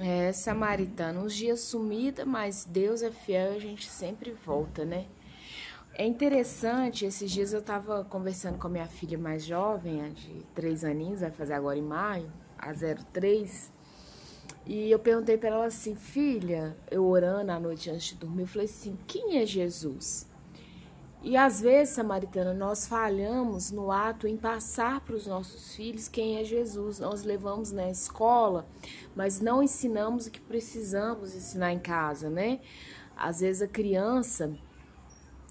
É, Samaritana, uns dias sumida, mas Deus é fiel e a gente sempre volta, né? É interessante, esses dias eu tava conversando com a minha filha mais jovem, de três aninhos, vai fazer agora em maio, a 03, e eu perguntei para ela assim, filha, eu orando à noite antes de dormir, eu falei assim, quem é Jesus? E às vezes, Samaritana, nós falhamos no ato em passar para os nossos filhos quem é Jesus. Nós levamos na escola, mas não ensinamos o que precisamos ensinar em casa, né? Às vezes a criança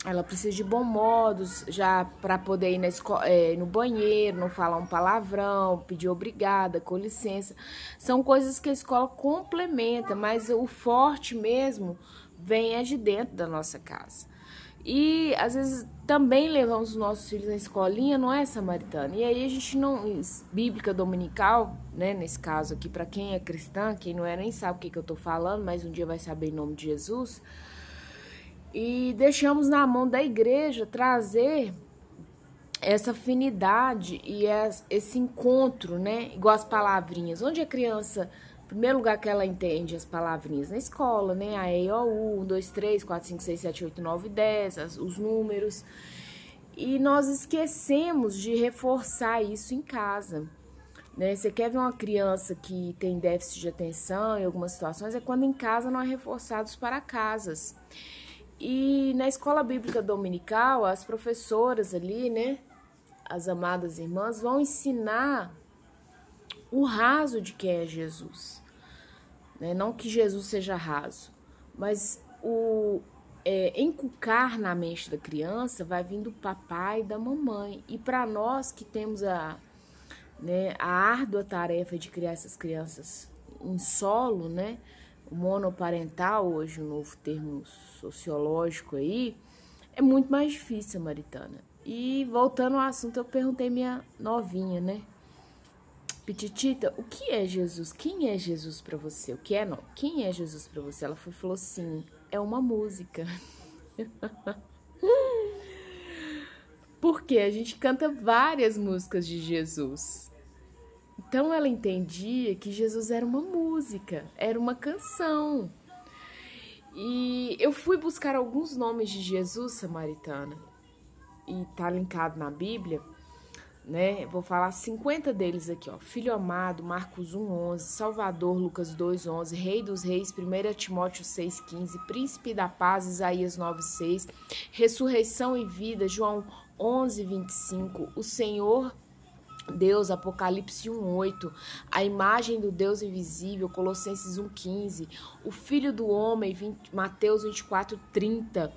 ela precisa de bons modos já para poder ir na escola, é, no banheiro, não falar um palavrão, pedir obrigada, com licença. São coisas que a escola complementa, mas o forte mesmo vem é de dentro da nossa casa. E às vezes também levamos os nossos filhos na escolinha, não é samaritana. E aí a gente não. Bíblica dominical, né? Nesse caso aqui, para quem é cristã, quem não é nem sabe o que, que eu tô falando, mas um dia vai saber em nome de Jesus. E deixamos na mão da igreja trazer essa afinidade e esse encontro, né? Igual as palavrinhas. Onde a criança primeiro lugar que ela entende as palavrinhas na escola, né? A E, O, U, 1, 2, 3, 4, 5, 6, 7, 8, 9, 10, as, os números. E nós esquecemos de reforçar isso em casa. Né? Você quer ver uma criança que tem déficit de atenção em algumas situações, é quando em casa não é reforçados para casas. E na escola bíblica dominical, as professoras ali, né? As amadas irmãs vão ensinar o raso de quem é Jesus. Né? Não que Jesus seja raso, mas o é, encucar na mente da criança vai vir do papai e da mamãe. E para nós que temos a, né, a árdua tarefa de criar essas crianças em solo, né? O monoparental, hoje um novo termo sociológico aí, é muito mais difícil, Maritana. E voltando ao assunto, eu perguntei minha novinha, né? Pititita, o que é Jesus? Quem é Jesus para você? O que é não? Quem é Jesus para você? Ela falou assim: é uma música. Porque a gente canta várias músicas de Jesus. Então ela entendia que Jesus era uma música, era uma canção. E eu fui buscar alguns nomes de Jesus, Samaritana, e tá linkado na Bíblia né? Vou falar 50 deles aqui, ó. Filho amado, Marcos 1:11, Salvador, Lucas 2:11, Rei dos Reis, 1 Timóteo 6:15, Príncipe da Paz, Isaías 9:6, Ressurreição e vida, João 11:25, o Senhor Deus, Apocalipse 1:8, a imagem do Deus invisível, Colossenses 1:15, o Filho do Homem, 20, Mateus 24:30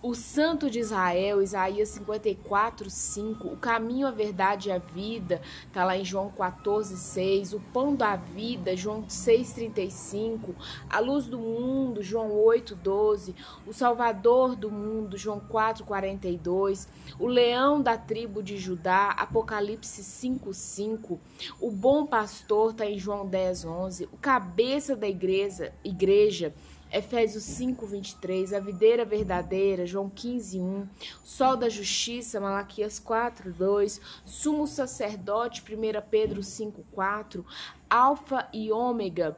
o Santo de Israel, Isaías 54, 5. O caminho, a verdade e a vida, está lá em João 14, 6. O pão da vida, João 6, 35. A luz do mundo, João 8, 12. O Salvador do mundo, João 4, 42. O leão da tribo de Judá, Apocalipse 5, 5. O bom pastor, está em João 10, 11. O cabeça da igreja, igreja Efésios 5, 23, a videira verdadeira, João 15, 1, sol da justiça, Malaquias 4, 2, sumo sacerdote, 1 Pedro 5, 4, alfa e ômega,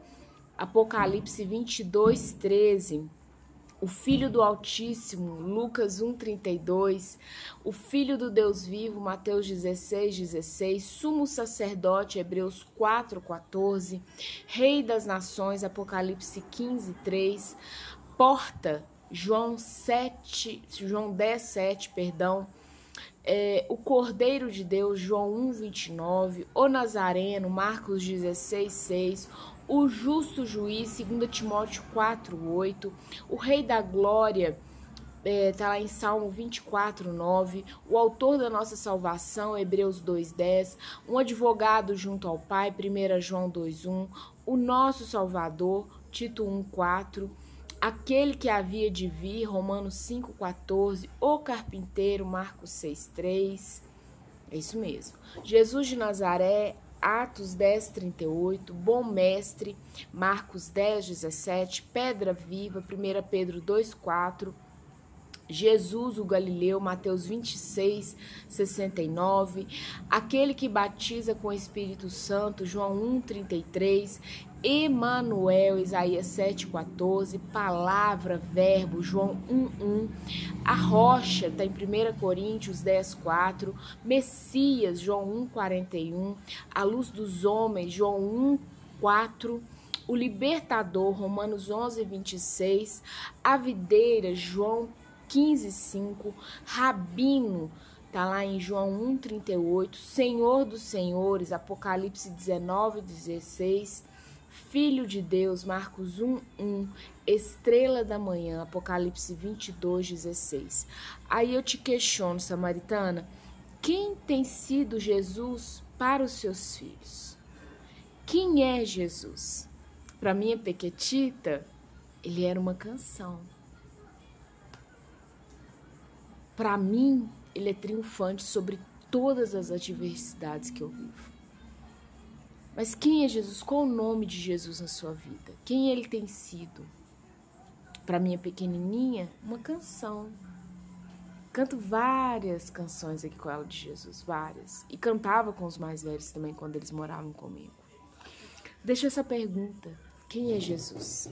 Apocalipse 22, 13, o Filho do Altíssimo, Lucas 1,32, o Filho do Deus Vivo, Mateus 16, 16, Sumo Sacerdote, Hebreus 4, 14, Rei das Nações, Apocalipse 15, 3, Porta, João 7, João 10, 7, perdão, é, o Cordeiro de Deus, João 1, 29, o Nazareno, Marcos 16, 6, o justo juiz, 2 Timóteo 4, 8, o Rei da Glória, está é, lá em Salmo 24, 9, o autor da nossa salvação, Hebreus 2,10, um advogado junto ao Pai, 1 João 2,1, o nosso Salvador, Tito 1,4, aquele que havia de vir, Romanos 5,14, o carpinteiro, Marcos 6,3, é isso mesmo. Jesus de Nazaré, Atos 10, 38, Bom Mestre, Marcos 10, 17, Pedra Viva, 1 Pedro 2, 4, Jesus, o Galileu, Mateus 26, 69. Aquele que batiza com o Espírito Santo, João 1, 33. Emanuel, Isaías 7,14, palavra, verbo, João 1,1, a rocha, está em 1 Coríntios 10,4, Messias, João 1,41, a luz dos homens, João 1,4, o libertador, Romanos 11, 26, a videira, João 15:5, Rabino, tá lá em João 1:38, Senhor dos Senhores, Apocalipse 19:16, Filho de Deus, Marcos 1:1, Estrela da Manhã, Apocalipse 22:16. Aí eu te questiono, samaritana, quem tem sido Jesus para os seus filhos? Quem é Jesus? Para minha pequetita, ele era uma canção. Para mim, ele é triunfante sobre todas as adversidades que eu vivo. Mas quem é Jesus? Qual o nome de Jesus na sua vida? Quem ele tem sido? Para minha pequenininha, uma canção. Canto várias canções aqui com ela de Jesus, várias. E cantava com os mais velhos também quando eles moravam comigo. Deixa essa pergunta: quem é Jesus?